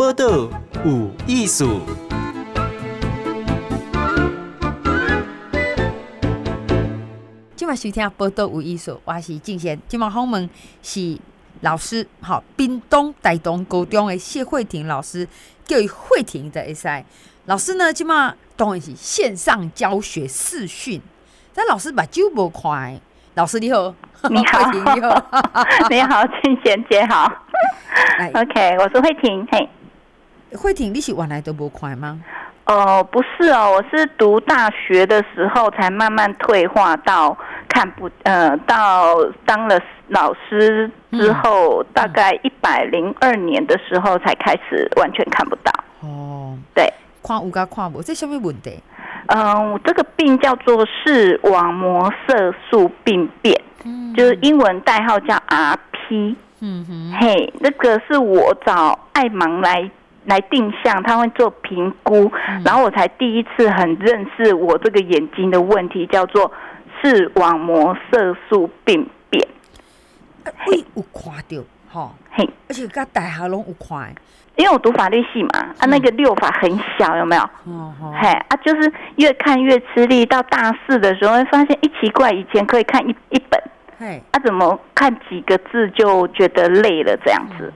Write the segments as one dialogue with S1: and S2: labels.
S1: 报道有艺术。
S2: 今晚收听报道有艺术，我是静贤。今晚访问是老师，好，屏东大东高中的谢慧婷老师，叫伊慧婷的 S.I。老师呢，今晚当然是线上教学视讯，但老师目睭无看。老师你好，
S3: 你好，你好，你好，静贤姐好。OK，我是慧婷。嘿，
S2: 慧婷，你是原来都不快吗？
S3: 哦、呃，不是哦，我是读大学的时候才慢慢退化到看不，呃，到当了老师之后，嗯、大概一百零二年的时候才开始完全看不到。
S2: 哦，
S3: 对，
S2: 看有甲看无，这什么问题？
S3: 嗯、呃，这个病叫做视网膜色素病变，嗯、就是英文代号叫 RP。嗯哼，嘿，那个是我找爱芒来来定向，他会做评估，嗯、然后我才第一次很认识我这个眼睛的问题，叫做视网膜色素病变。
S2: 会有看到，哈，嘿，而且甲大学拢有看，
S3: 因为我读法律系嘛，啊，那个六法很小，有没有？哦哦，嘿，啊，就是越看越吃力，到大四的时候会发现，一奇怪，以前可以看一一本。
S2: 嘿，
S3: 啊，怎么看几个字就觉得累了这样子？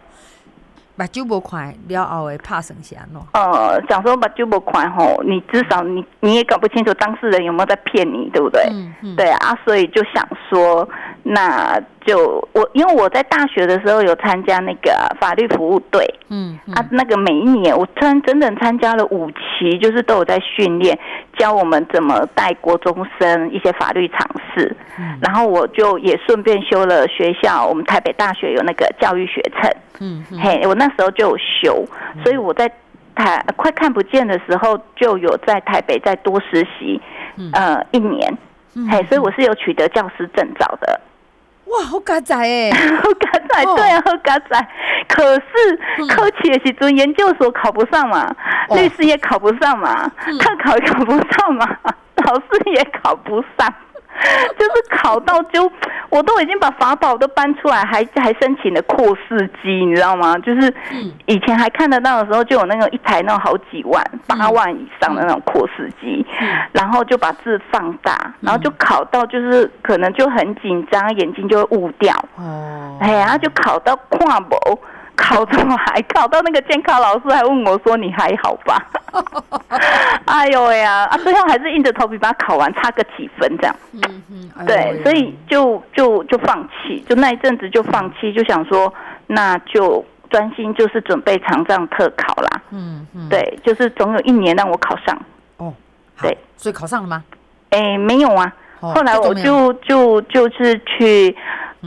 S2: 目睭无看了后会拍算是安怎？
S3: 呃，想说目睭无看吼，你至少你你也搞不清楚当事人有没有在骗你，对不对？嗯嗯。对啊，所以就想说那。就我，因为我在大学的时候有参加那个法律服务队，嗯，嗯。啊，那个每一年我参整整参加了五期，就是都有在训练，教我们怎么带国中生一些法律常识，嗯，然后我就也顺便修了学校，我们台北大学有那个教育学程，嗯，嗯。嘿，我那时候就有修，所以我在台快看不见的时候就有在台北再多实习，嗯、呃，一年，嗯、嘿，所以我是有取得教师证照的。
S2: 哇，好嘎仔哎，
S3: 好嘎仔，对啊，好嘎仔。可是考起的时阵，研究所考不上嘛，哦、律师也考不上嘛，特考也考不上嘛，老师也考不上。就是考到就，我都已经把法宝都搬出来，还还申请了扩视机，你知道吗？就是以前还看得到的时候，就有那个一台那种好几万、八万以上的那种扩视机，然后就把字放大，然后就考到就是可能就很紧张，眼睛就会雾掉。哦，哎呀，就考到跨博。考怎么还考到那个监考老师还问我说，你还好吧？哎呦呀啊！最后还是硬着头皮把它考完，差个几分这样。嗯嗯。对，所以就就就放弃，就那一阵子就放弃，就想说那就专心就是准备长照特考啦。嗯嗯。对，就是总有一年让我考上。哦。对，
S2: 所以考上了吗？
S3: 哎，没有啊。后来我就就就是去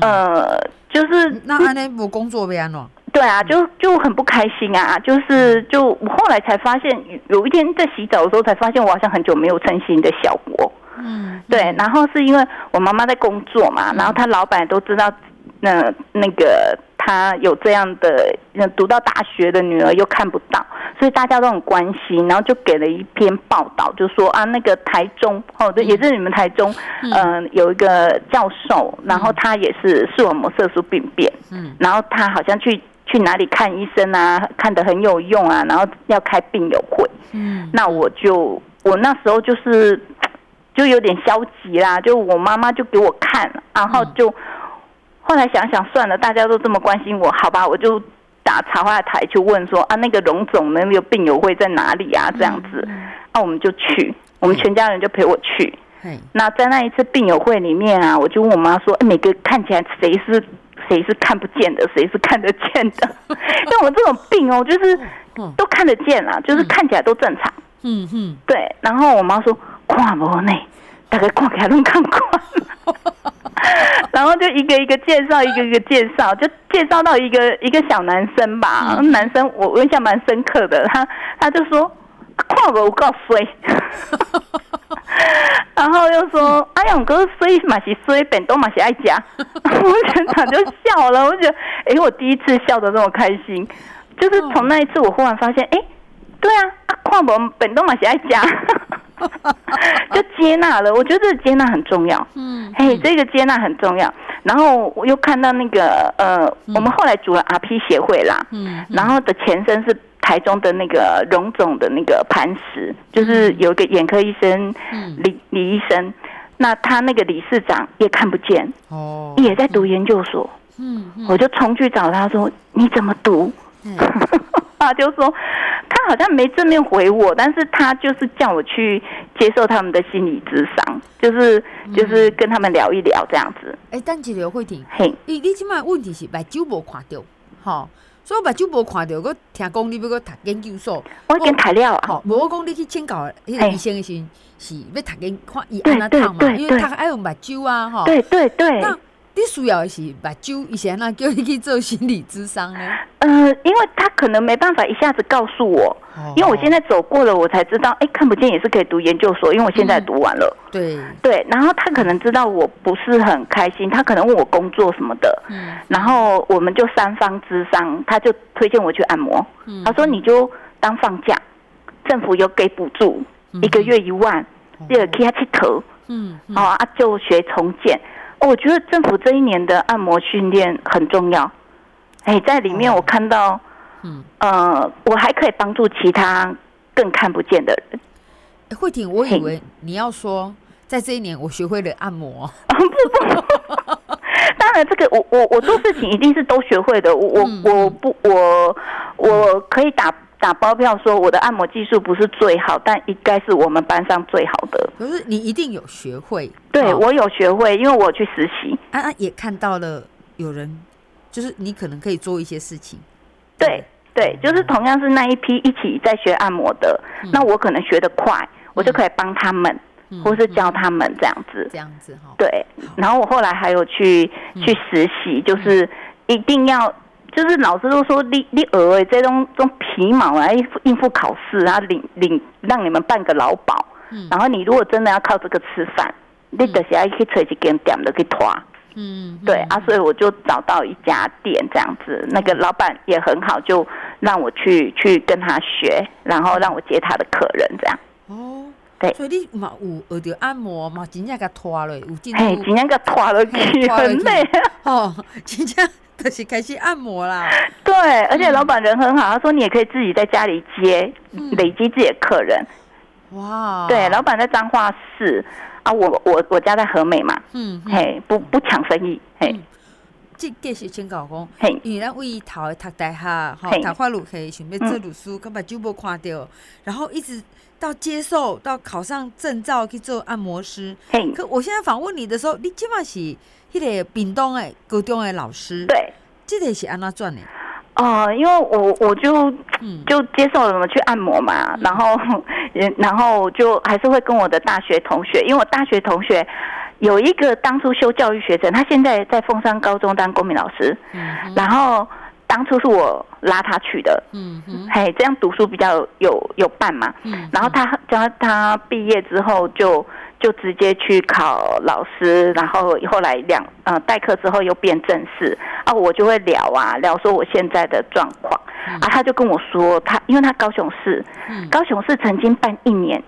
S3: 呃，就是
S2: 那安内无工作变喏。
S3: 对啊，就就很不开心啊，就是就我后来才发现，有一天在洗澡的时候才发现，我好像很久没有称心的效果。嗯，对，然后是因为我妈妈在工作嘛，然后她老板都知道，那那个她有这样的，读到大学的女儿又看不到，所以大家都很关心，然后就给了一篇报道，就说啊，那个台中哦，对，也是你们台中，嗯、呃，有一个教授，然后他也是视网膜色素病变，嗯，然后他好像去。去哪里看医生啊？看得很有用啊，然后要开病友会。嗯，那我就我那时候就是就有点消极啦，就我妈妈就给我看，然后就后来想想算了，大家都这么关心我，好吧，我就打茶话台去问说啊，那个荣总的那个病友会在哪里啊？这样子，那我们就去，我们全家人就陪我去。那在那一次病友会里面啊，我就问我妈说，每个看起来谁是？谁是看不见的，谁是看得见的？像我这种病哦，就是都看得见啦，就是看起来都正常。嗯嗯，对。然后我妈说：“看不呢，大概看起来都看过。”然后就一个一个介绍，一个一个介绍，就介绍到一个一个小男生吧。男生我我印象蛮深刻的，他他就说。看不我告衰，然后又说：“阿勇，哥衰嘛是衰，本都嘛是爱家。”我全场就笑了，我觉得，哎、欸，我第一次笑得这么开心，就是从那一次，我忽然发现，哎、欸，对啊，阿矿本本都嘛是爱家，就接纳了。我觉得这个接纳很重要，嗯，嘿，这个接纳很重要。然后我又看到那个，呃，我们后来组了 RP 协会啦，嗯，然后的前身是。台中的那个荣总的那个磐石，就是有一个眼科医生，李李医生，那他那个理事长也看不见，哦，也在读研究所，嗯，我就冲去找他说，你怎么读？他就说，他好像没正面回我，但是他就是叫我去接受他们的心理咨商，就是就是跟他们聊一聊这样子。
S2: 哎，但是刘慧婷，嘿，你你起码问题是把酒无看到，哈，所以把酒无看到，我听讲你要去读研究所，
S3: 我跟材料啊，
S2: 无我讲你去请教那个医生的时候，是要读研看医安那烫嘛，因为他爱用把酒啊，哈，
S3: 对对对。
S2: 你需要的是把酒以前那叫你去做心理咨商呢？
S3: 呃，因为他可能没办法一下子告诉我，因为我现在走过了，我才知道，哎、看不见也是可以读研究所，因为我现在读完了。
S2: 嗯、对
S3: 对，然后他可能知道我不是很开心，他可能问我工作什么的，嗯，然后我们就三方咨商，他就推荐我去按摩，嗯，他说你就当放假，政府有给补助，一个月一万，第二可以去投，嗯，好啊，就学重建。我觉得政府这一年的按摩训练很重要，哎，在里面我看到，嗯，呃，我还可以帮助其他更看不见的人。
S2: 慧婷，我以为你要说，在这一年我学会了按摩。不
S3: 不，当然这个我我我做事情一定是都学会的，我我我不我我可以打。打包票说我的按摩技术不是最好，但应该是我们班上最好的。
S2: 可是你一定有学会，
S3: 对、哦、我有学会，因为我去实习，
S2: 啊啊，也看到了有人，就是你可能可以做一些事情。
S3: 对对，就是同样是那一批一起在学按摩的，嗯、那我可能学得快，嗯、我就可以帮他们，嗯、或是教他们这样子。
S2: 这样子哈。
S3: 对，然后我后来还有去、嗯、去实习，就是一定要。就是老师都说你你额外这种这种皮毛来应付考试啊，领领让你们办个劳保，嗯、然后你如果真的要靠这个吃饭，嗯、你得是要去找一间店的去拖，嗯，对啊，所以我就找到一家店这样子，嗯、那个老板也很好，就让我去去跟他学，然后让我接他的客人这样。
S2: 所以你嘛有学到按摩嘛，真正给拖了，有
S3: 真正给拖了去，很累
S2: 哦，真正。就是开始按摩啦，
S3: 对，而且老板人很好，他说你也可以自己在家里接，累积自己的客人。哇，对，老板在彰化市啊，我我我家在和美嘛，嗯，嘿，不不抢生意，嘿。
S2: 这继续请教讲，嘿，因为咱为头的读大学，哈，读法律系，想要做律师，根本就无看到，然后一直到接受到考上证照去做按摩师。嘿，可我现在访问你的时候，你基本是。迄个屏东诶，高中诶老师，
S3: 对，
S2: 这个是安怎转的？
S3: 哦、呃，因为我我就就接受了什么去按摩嘛，嗯、然后然后就还是会跟我的大学同学，因为我大学同学有一个当初修教育学程，他现在在凤山高中当公民老师，嗯、然后当初是我拉他去的，嗯哼。嘿，这样读书比较有有，有伴嘛，嗯、然后他教他毕业之后就。就直接去考老师，然后后来两呃代课之后又变正式。啊，我就会聊啊聊说我现在的状况、嗯、啊，他就跟我说他因为他高雄市，嗯、高雄市曾经办一年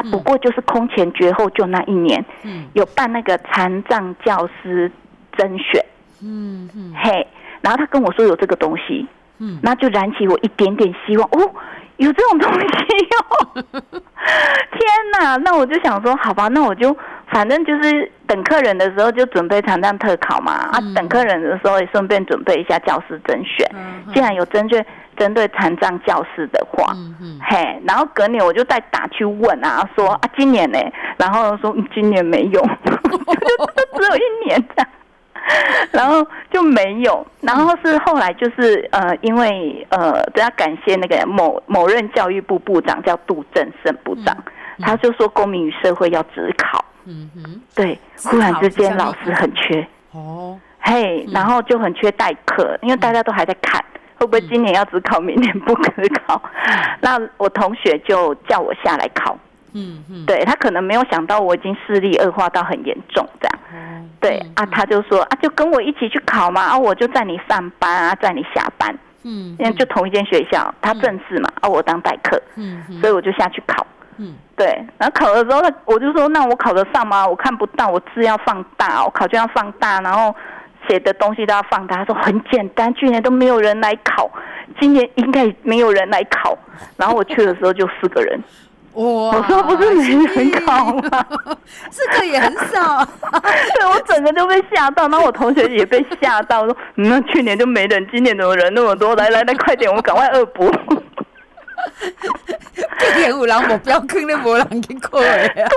S3: 啊，不过就是空前绝后就那一年，嗯、有办那个残障教师甄选，嗯嗯。嘿，然后他跟我说有这个东西，嗯，那就燃起我一点点希望。哦。有这种东西哟！天哪，那我就想说，好吧，那我就反正就是等客人的时候就准备残障特考嘛，啊，等客人的时候也顺便准备一下教师甄选。既然有针对针对残障教师的话，嘿，然后隔年我就再打去问啊，说啊，今年呢？然后说今年没有，就只有一年这样。然后就没有，然后是后来就是呃，因为呃，都要感谢那个某某任教育部部长叫杜正胜部长，嗯嗯、他就说公民与社会要只考，嗯哼，对，忽然之间老师很缺。哦，嘿，然后就很缺代课，因为大家都还在看会不会今年要只考，明年不可考，嗯、那我同学就叫我下来考。嗯嗯，对他可能没有想到我已经视力恶化到很严重这样，嗯、对、嗯、啊，他就说啊，就跟我一起去考嘛，啊，我就在你上班啊，在你下班，嗯，因为就同一间学校，他正式嘛，啊，我当代课，嗯，所以我就下去考，嗯，对，然后考的时候，我就说，那我考得上吗？我看不到，我字要放大，我考卷要放大，然后写的东西都要放大。他说很简单，去年都没有人来考。今年应该没有人来考。然后我去的时候就四个人。
S2: 哇！
S3: 我说不是没人考吗？
S2: 四个也很少。
S3: 对，我整个就被吓到，然后我同学也被吓到，说：“那、嗯、去年就没人，今年怎么人那么多？来来来，快点，我们赶快恶补。”
S2: 今年有人目标坑的没人去考呀。对
S3: 啊，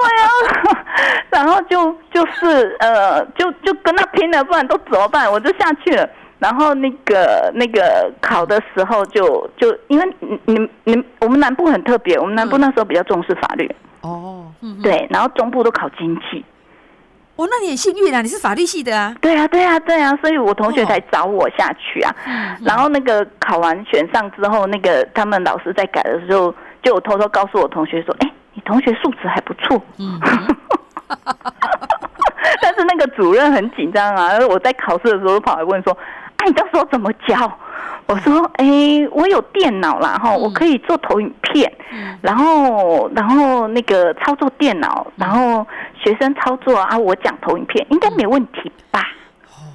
S3: 然后就就是呃，就就跟他拼了，不然都怎么办？我就下去了。然后那个那个考的时候就就因为你你我们南部很特别，我们南部那时候比较重视法律
S2: 哦，嗯、
S3: 对，然后中部都考经济。
S2: 哦，那你很幸运啊，你是法律系的啊。
S3: 对啊，对啊，对啊，所以我同学才找我下去啊。哦、然后那个考完选上之后，那个他们老师在改的时候，就偷偷告诉我同学说：“哎，你同学素质还不错。”嗯。但是那个主任很紧张啊，我在考试的时候跑来问说。哎你到时候怎么教？我说，哎、欸，我有电脑啦，哈，我可以做投影片，然后，然后那个操作电脑，然后学生操作啊，我讲投影片，应该没问题吧？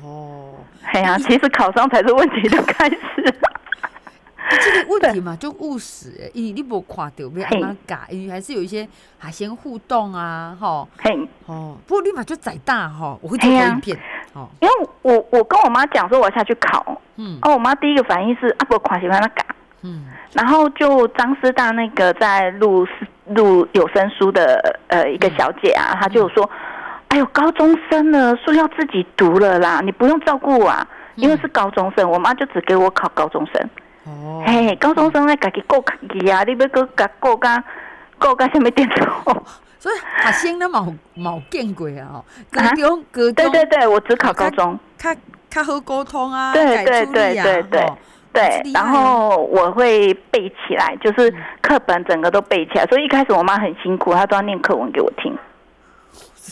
S3: 哦，哎呀，其实考上才是问题的开始。
S2: 这个问题嘛，就务实，因为你没看到要怎么改，因为还是有一些海鲜互动啊，哈，
S3: 嘿，
S2: 哦，不过立马就载大哈，我会做投影片。
S3: 因为我我跟我妈讲说我要下去考，嗯，哦，我妈第一个反应是啊，不款喜欢他改，嗯，然后就张师大那个在录录有声书的呃一个小姐啊，她就说，哎呦，高中生了，书要自己读了啦，你不用照顾我啊，因为是高中生，我妈就只给我考高中生，哦，嘿，高中生呢自己过课啊，你要搁甲过甲过甲什么电脑？
S2: 所以学生都冇冇见过啊！高中高中，
S3: 对对对，我只考高中，
S2: 较较好沟通啊，
S3: 对对对对对对，然后我会背起来，就是课本整个都背起来。所以一开始我妈很辛苦，她都要念课文给我听。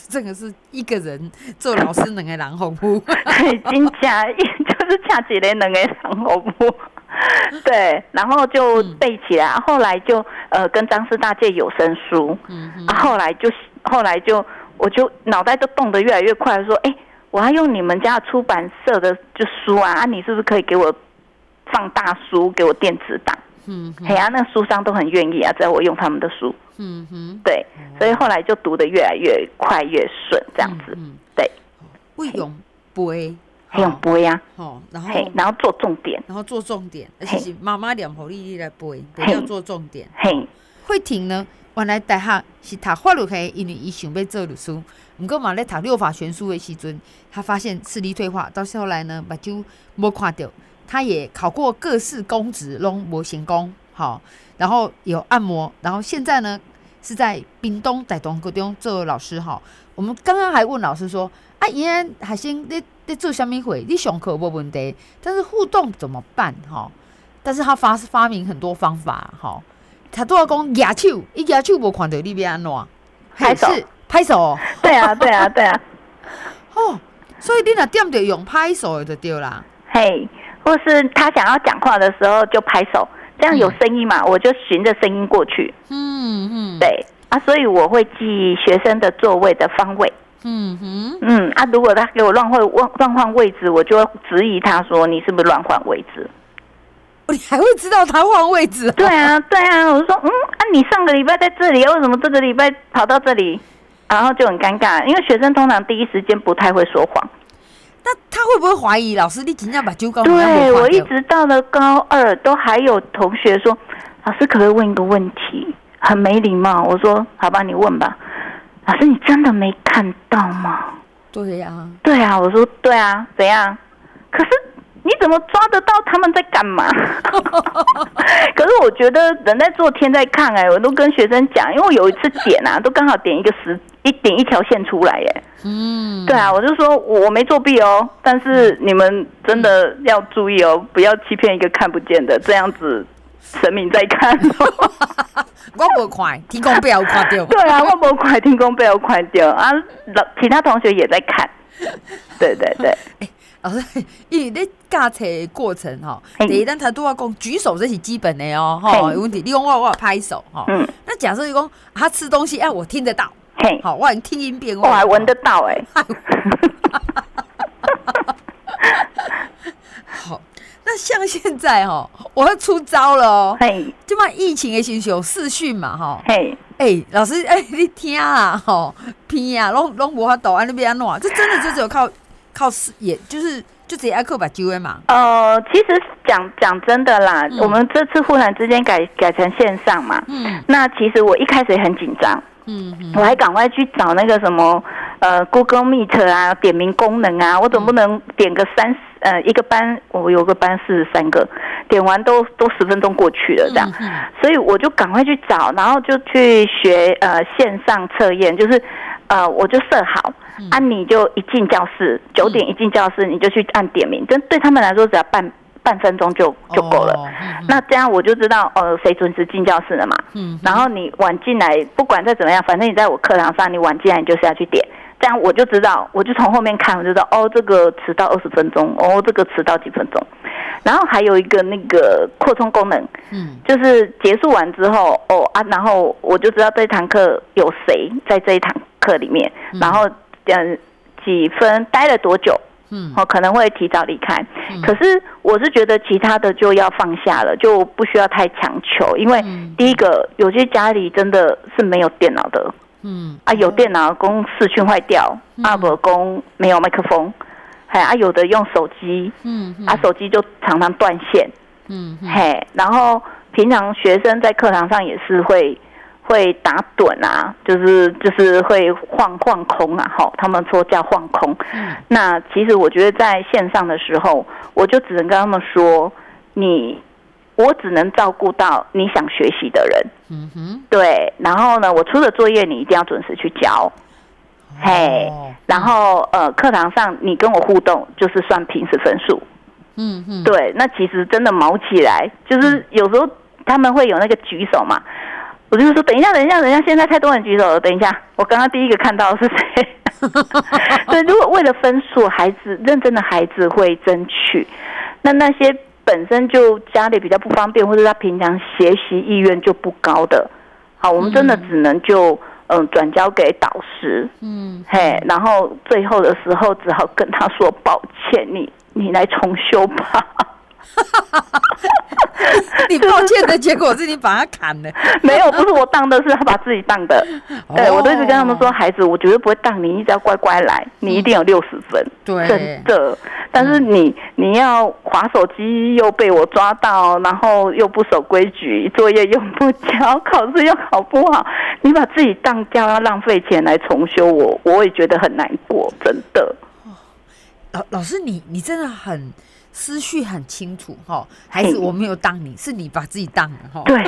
S2: 这个是一个人做老师能个人服务，
S3: 对，真假就是恰几个两个人服务。对，然后就背起来，后来就呃跟张师大借有声书，嗯哼，后来就后来就我就脑袋就动得越来越快，说哎，我要用你们家出版社的就书啊，啊你是不是可以给我放大书，给我电子档？嗯哼，嘿啊，那书商都很愿意啊，只要我用他们的书，嗯哼，对，所以后来就读得越来越快越顺，这样子，嗯，对，
S2: 会用背。
S3: 用背呀，
S2: 哦，然后
S3: 然后做重点，
S2: 然后做重点，而且是妈妈念给你来背，不要做重点。
S3: 嘿，
S2: 慧婷呢，原来大学是读法律系，因为伊想要做律师，不过嘛咧读六法全书的时阵，他发现视力退化，到后来呢，目睭没看到，他也考过各式公职，拢无成功，好，然后有按摩，然后现在呢是在屏东台东高中做老师，哈，我们刚刚还问老师说，啊，伊安学生你。你做虾米会？你上课无问题，但是互动怎么办？哈，但是他发发明很多方法，哈，他都要讲举手，一举手无看到你要安怎？
S3: 拍手，
S2: 拍手。
S3: 对啊，对啊，对啊。
S2: 哦，所以你若点着用拍手就对啦。
S3: 嘿，或是他想要讲话的时候就拍手，这样有声音嘛？嗯、我就循着声音过去。嗯嗯。对啊，所以我会记学生的座位的方位。嗯哼，嗯啊，如果他给我乱换乱乱换位置，我就质疑他说，你是不是乱换位置？
S2: 你还会知道他换位置？
S3: 对啊，对啊，我就说，嗯啊，你上个礼拜在这里，为什么这个礼拜跑到这里？然后就很尴尬，因为学生通常第一时间不太会说谎。
S2: 那他会不会怀疑老师你今天把酒搞？
S3: 对，我一直到了高二，都还有同学说，老师可不可以问一个问题？很没礼貌。我说，好吧，你问吧。老师，你真的没看到吗？
S2: 对呀、啊，
S3: 对啊，我说对啊，怎样？可是你怎么抓得到他们在干嘛？可是我觉得人在做天在看哎、欸，我都跟学生讲，因为我有一次点啊，都刚好点一个十一点一条线出来耶、欸。嗯，对啊，我就说我没作弊哦，但是你们真的要注意哦，不要欺骗一个看不见的，这样子神明在看。
S2: 我无看，天公伯有看到。
S3: 对啊，我无看，天公伯有看到啊。老其他同学也在看。对对对。老师，因为你驾车的过程哈，第一单他都要讲举手，这是基本的哦。哈，有问题，你讲我我拍手哈。嗯。那假设你讲他吃东西，哎，我听得到。嘿。好，我还听音辨位。我还闻得到哎。好。那
S2: 像现在哦，我要出招了哦。
S3: 嘿，
S2: 就嘛疫情的时候有视讯嘛，哈。
S3: 嘿，
S2: 哎，老师，哎，你听啊，吼，听啊，拢拢无法度，安尼要安怎？这真的就只有靠靠视，也就是就直接爱靠把机会嘛。
S3: 呃，其实讲讲真的啦，我们这次忽然之间改改成线上嘛，嗯，那其实我一开始也很紧张。嗯，我还赶快去找那个什么，呃，Google Meet 啊，点名功能啊，我总不能点个三十，呃，一个班，我有个班四十三个，点完都都十分钟过去了这样，所以我就赶快去找，然后就去学呃线上测验，就是呃我就设好，啊你就一进教室，九点一进教室你就去按点名，但对他们来说只要半。半分钟就就够了，哦嗯、那这样我就知道，呃，谁准时进教室了嘛。嗯，然后你晚进来，不管再怎么样，反正你在我课堂上，你晚进来，你就是要去点，这样我就知道，我就从后面看，我就知道，哦，这个迟到二十分钟，哦，这个迟到几分钟。然后还有一个那个扩充功能，嗯，就是结束完之后，哦啊，然后我就知道这一堂课有谁在这一堂课里面，然后嗯几分待了多久。嗯，哦可能会提早离开，嗯、可是我是觉得其他的就要放下了，就不需要太强求，因为第一个有些家里真的是没有电脑的，嗯啊，有电脑公视讯坏掉，阿伯公没有麦克风，还啊有的用手机，嗯啊手机就常常断线，嗯嘿，然后平常学生在课堂上也是会。会打盹啊，就是就是会晃晃空啊，哈，他们说叫晃空。嗯，那其实我觉得在线上的时候，我就只能跟他们说，你我只能照顾到你想学习的人。嗯哼，对。然后呢，我出的作业你一定要准时去交。嘿，然后呃，课堂上你跟我互动就是算平时分数。嗯哼，对。那其实真的毛起来，就是有时候他们会有那个举手嘛。我就是说，等一下，等一下，等一下，现在太多人举手了。等一下，我刚刚第一个看到的是谁？对，如果为了分数，孩子认真的孩子会争取。那那些本身就家里比较不方便，或者他平常学习意愿就不高的，好，我们真的只能就嗯转交给导师。嗯，嘿，然后最后的时候只好跟他说抱歉，你你来重修吧。
S2: 你抱歉的结果是你把他砍了，
S3: 没有，不是我当的，是他把自己当的。对，我都一直跟他们说，孩子，我绝对不会当你，你只要乖乖来，你一定有六十分，对，真的。但是你你要划手机又被我抓到，然后又不守规矩，作业又不交，考试又考不好，你把自己当掉，要浪费钱来重修我，我也觉得很难过，真的。
S2: 老老师，你你真的很。思绪很清楚哈，还是，我没有当你，是你把自己当了哈。
S3: 对，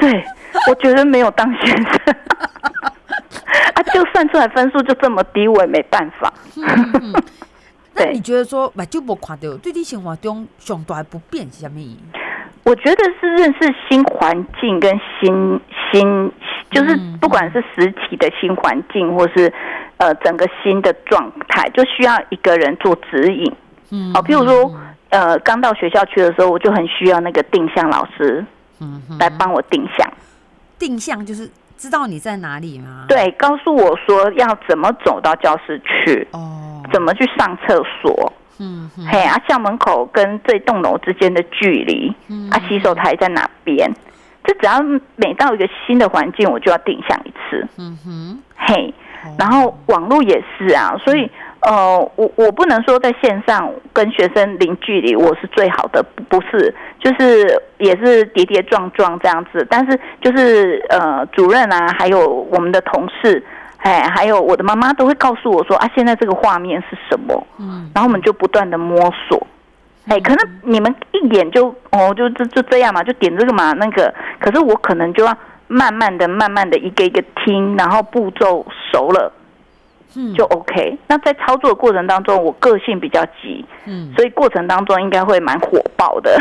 S3: 对，我觉得没有当先生 啊，就算出来分数就这么低，我也没办法。
S2: 嗯嗯、那你觉得说，把就不看到对你生活中最大的不便是什么？
S3: 我觉得是认识新环境跟新新，就是不管是实体的新环境，或是呃整个新的状态，就需要一个人做指引。嗯，好，譬如说，呃，刚到学校去的时候，我就很需要那个定向老师，嗯，来帮我定向。
S2: 定向就是知道你在哪里吗？
S3: 对，告诉我说要怎么走到教室去，哦，怎么去上厕所，嗯，嘿，啊，校门口跟这栋楼之间的距离，嗯，啊，洗手台在哪边？这只要每到一个新的环境，我就要定向一次，嗯哼，嘿，然后网络也是啊，所以。呃，我我不能说在线上跟学生零距离，我是最好的，不是，就是也是跌跌撞撞这样子。但是就是呃，主任啊，还有我们的同事，哎，还有我的妈妈都会告诉我说啊，现在这个画面是什么？嗯，然后我们就不断的摸索，哎，可能你们一眼就哦，就就就这样嘛，就点这个嘛，那个，可是我可能就要慢慢的、慢慢的一个一个听，然后步骤熟了。就 OK。那在操作的过程当中，我个性比较急，嗯，所以过程当中应该会蛮火爆的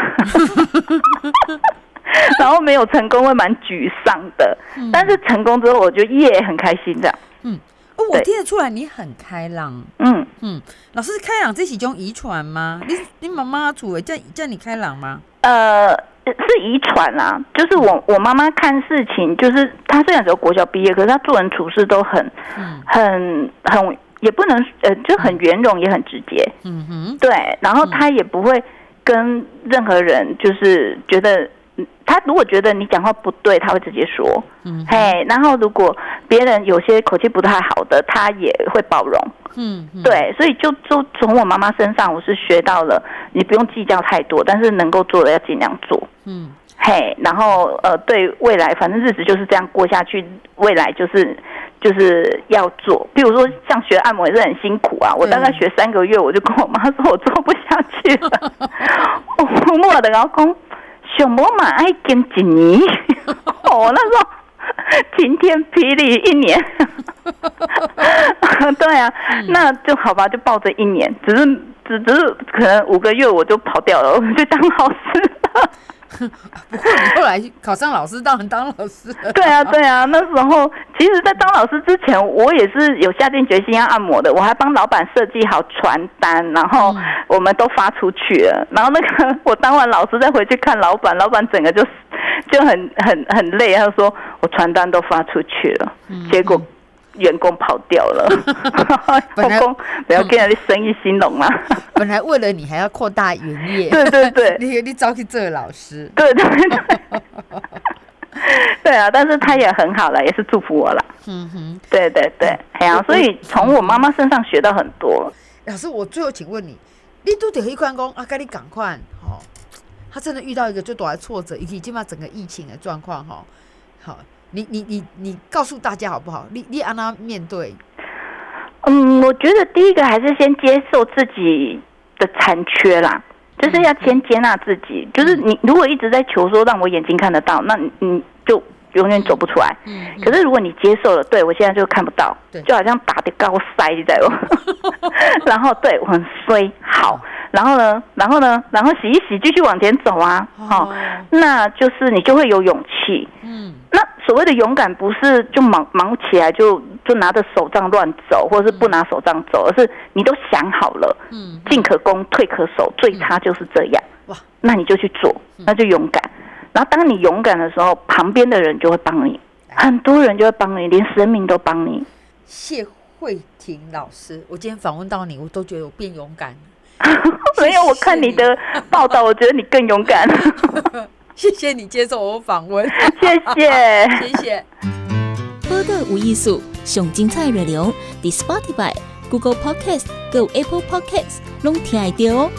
S3: 然后没有成功会蛮沮丧的，嗯、但是成功之后我就耶很开心这样。
S2: 嗯，哦，我听得出来你很开朗。嗯嗯，老师开朗这是一种遗传吗？你你妈妈处为叫叫你开朗吗？
S3: 呃。是遗传啊，就是我我妈妈看事情，就是她虽然只有国小毕业，可是她做人处事都很，很很也不能呃，就很圆融，也很直接。嗯哼，对，然后她也不会跟任何人就是觉得。他如果觉得你讲话不对，他会直接说，嗯，嘿。然后如果别人有些口气不太好的，他也会包容，嗯，对。所以就就从我妈妈身上，我是学到了，你不用计较太多，但是能够做的要尽量做，嗯，嘿。然后呃，对未来，反正日子就是这样过下去，未来就是就是要做。比如说像学按摩也是很辛苦啊，我大概学三个月，我就跟我妈说，我做不下去了，我我的老公。小魔马爱跟一年，哦，那时候晴天霹雳一年，对啊，那就好吧，就抱着一年，只是只只是可能五个月我就跑掉了，我就当老师了。
S2: 不过你后来考上老师，当然当老师了。
S3: 对啊，对啊，那时候其实，在当老师之前，我也是有下定决心要按摩的。我还帮老板设计好传单，然后我们都发出去了。然后那个我当完老师再回去看老板，老板整个就就很很很累。他说我传单都发出去了，结果。员工跑掉了，员工 不要跟人家生意兴隆啊！
S2: 本来为了你还要扩大营业，
S3: 对对对，
S2: 你你找去做老师，
S3: 对对对，对啊！但是他也很好了，也是祝福我了。嗯哼，对对对，哎呀，所以从我妈妈身上学到很多。
S2: 老师，我最后请问你，你都得一关公啊？该你赶快哦！他真的遇到一个最大的挫折，以及起码整个疫情的状况哈，好。你你你你告诉大家好不好？你你安娜面对。
S3: 嗯，我觉得第一个还是先接受自己的残缺啦，就是要先接纳自己。就是你如果一直在求说让我眼睛看得到，那你就永远走不出来。嗯。可是如果你接受了，对我现在就看不到，就好像打的高塞在我。然后对我很衰，好。然后呢，然后呢，然后洗一洗，继续往前走啊，好，那就是你就会有勇气。嗯，那所谓的勇敢，不是就忙忙起来就就拿着手杖乱走，或者是不拿手杖走，而是你都想好了，嗯，进可攻，退可守，最差就是这样。哇，那你就去做，那就勇敢。然后当你勇敢的时候，旁边的人就会帮你，很多人就会帮你，连神明都帮你。
S2: 谢慧婷老师，我今天访问到你，我都觉得我变勇敢。
S3: 没有，我看你的报道，我觉得你更勇敢。
S2: 谢谢你接受我访问，
S3: 谢谢，谢
S2: 谢。
S4: 播客无艺术，熊精彩内容，The Spotify、Google Podcast、Go Apple Podcasts，拢听得到哦。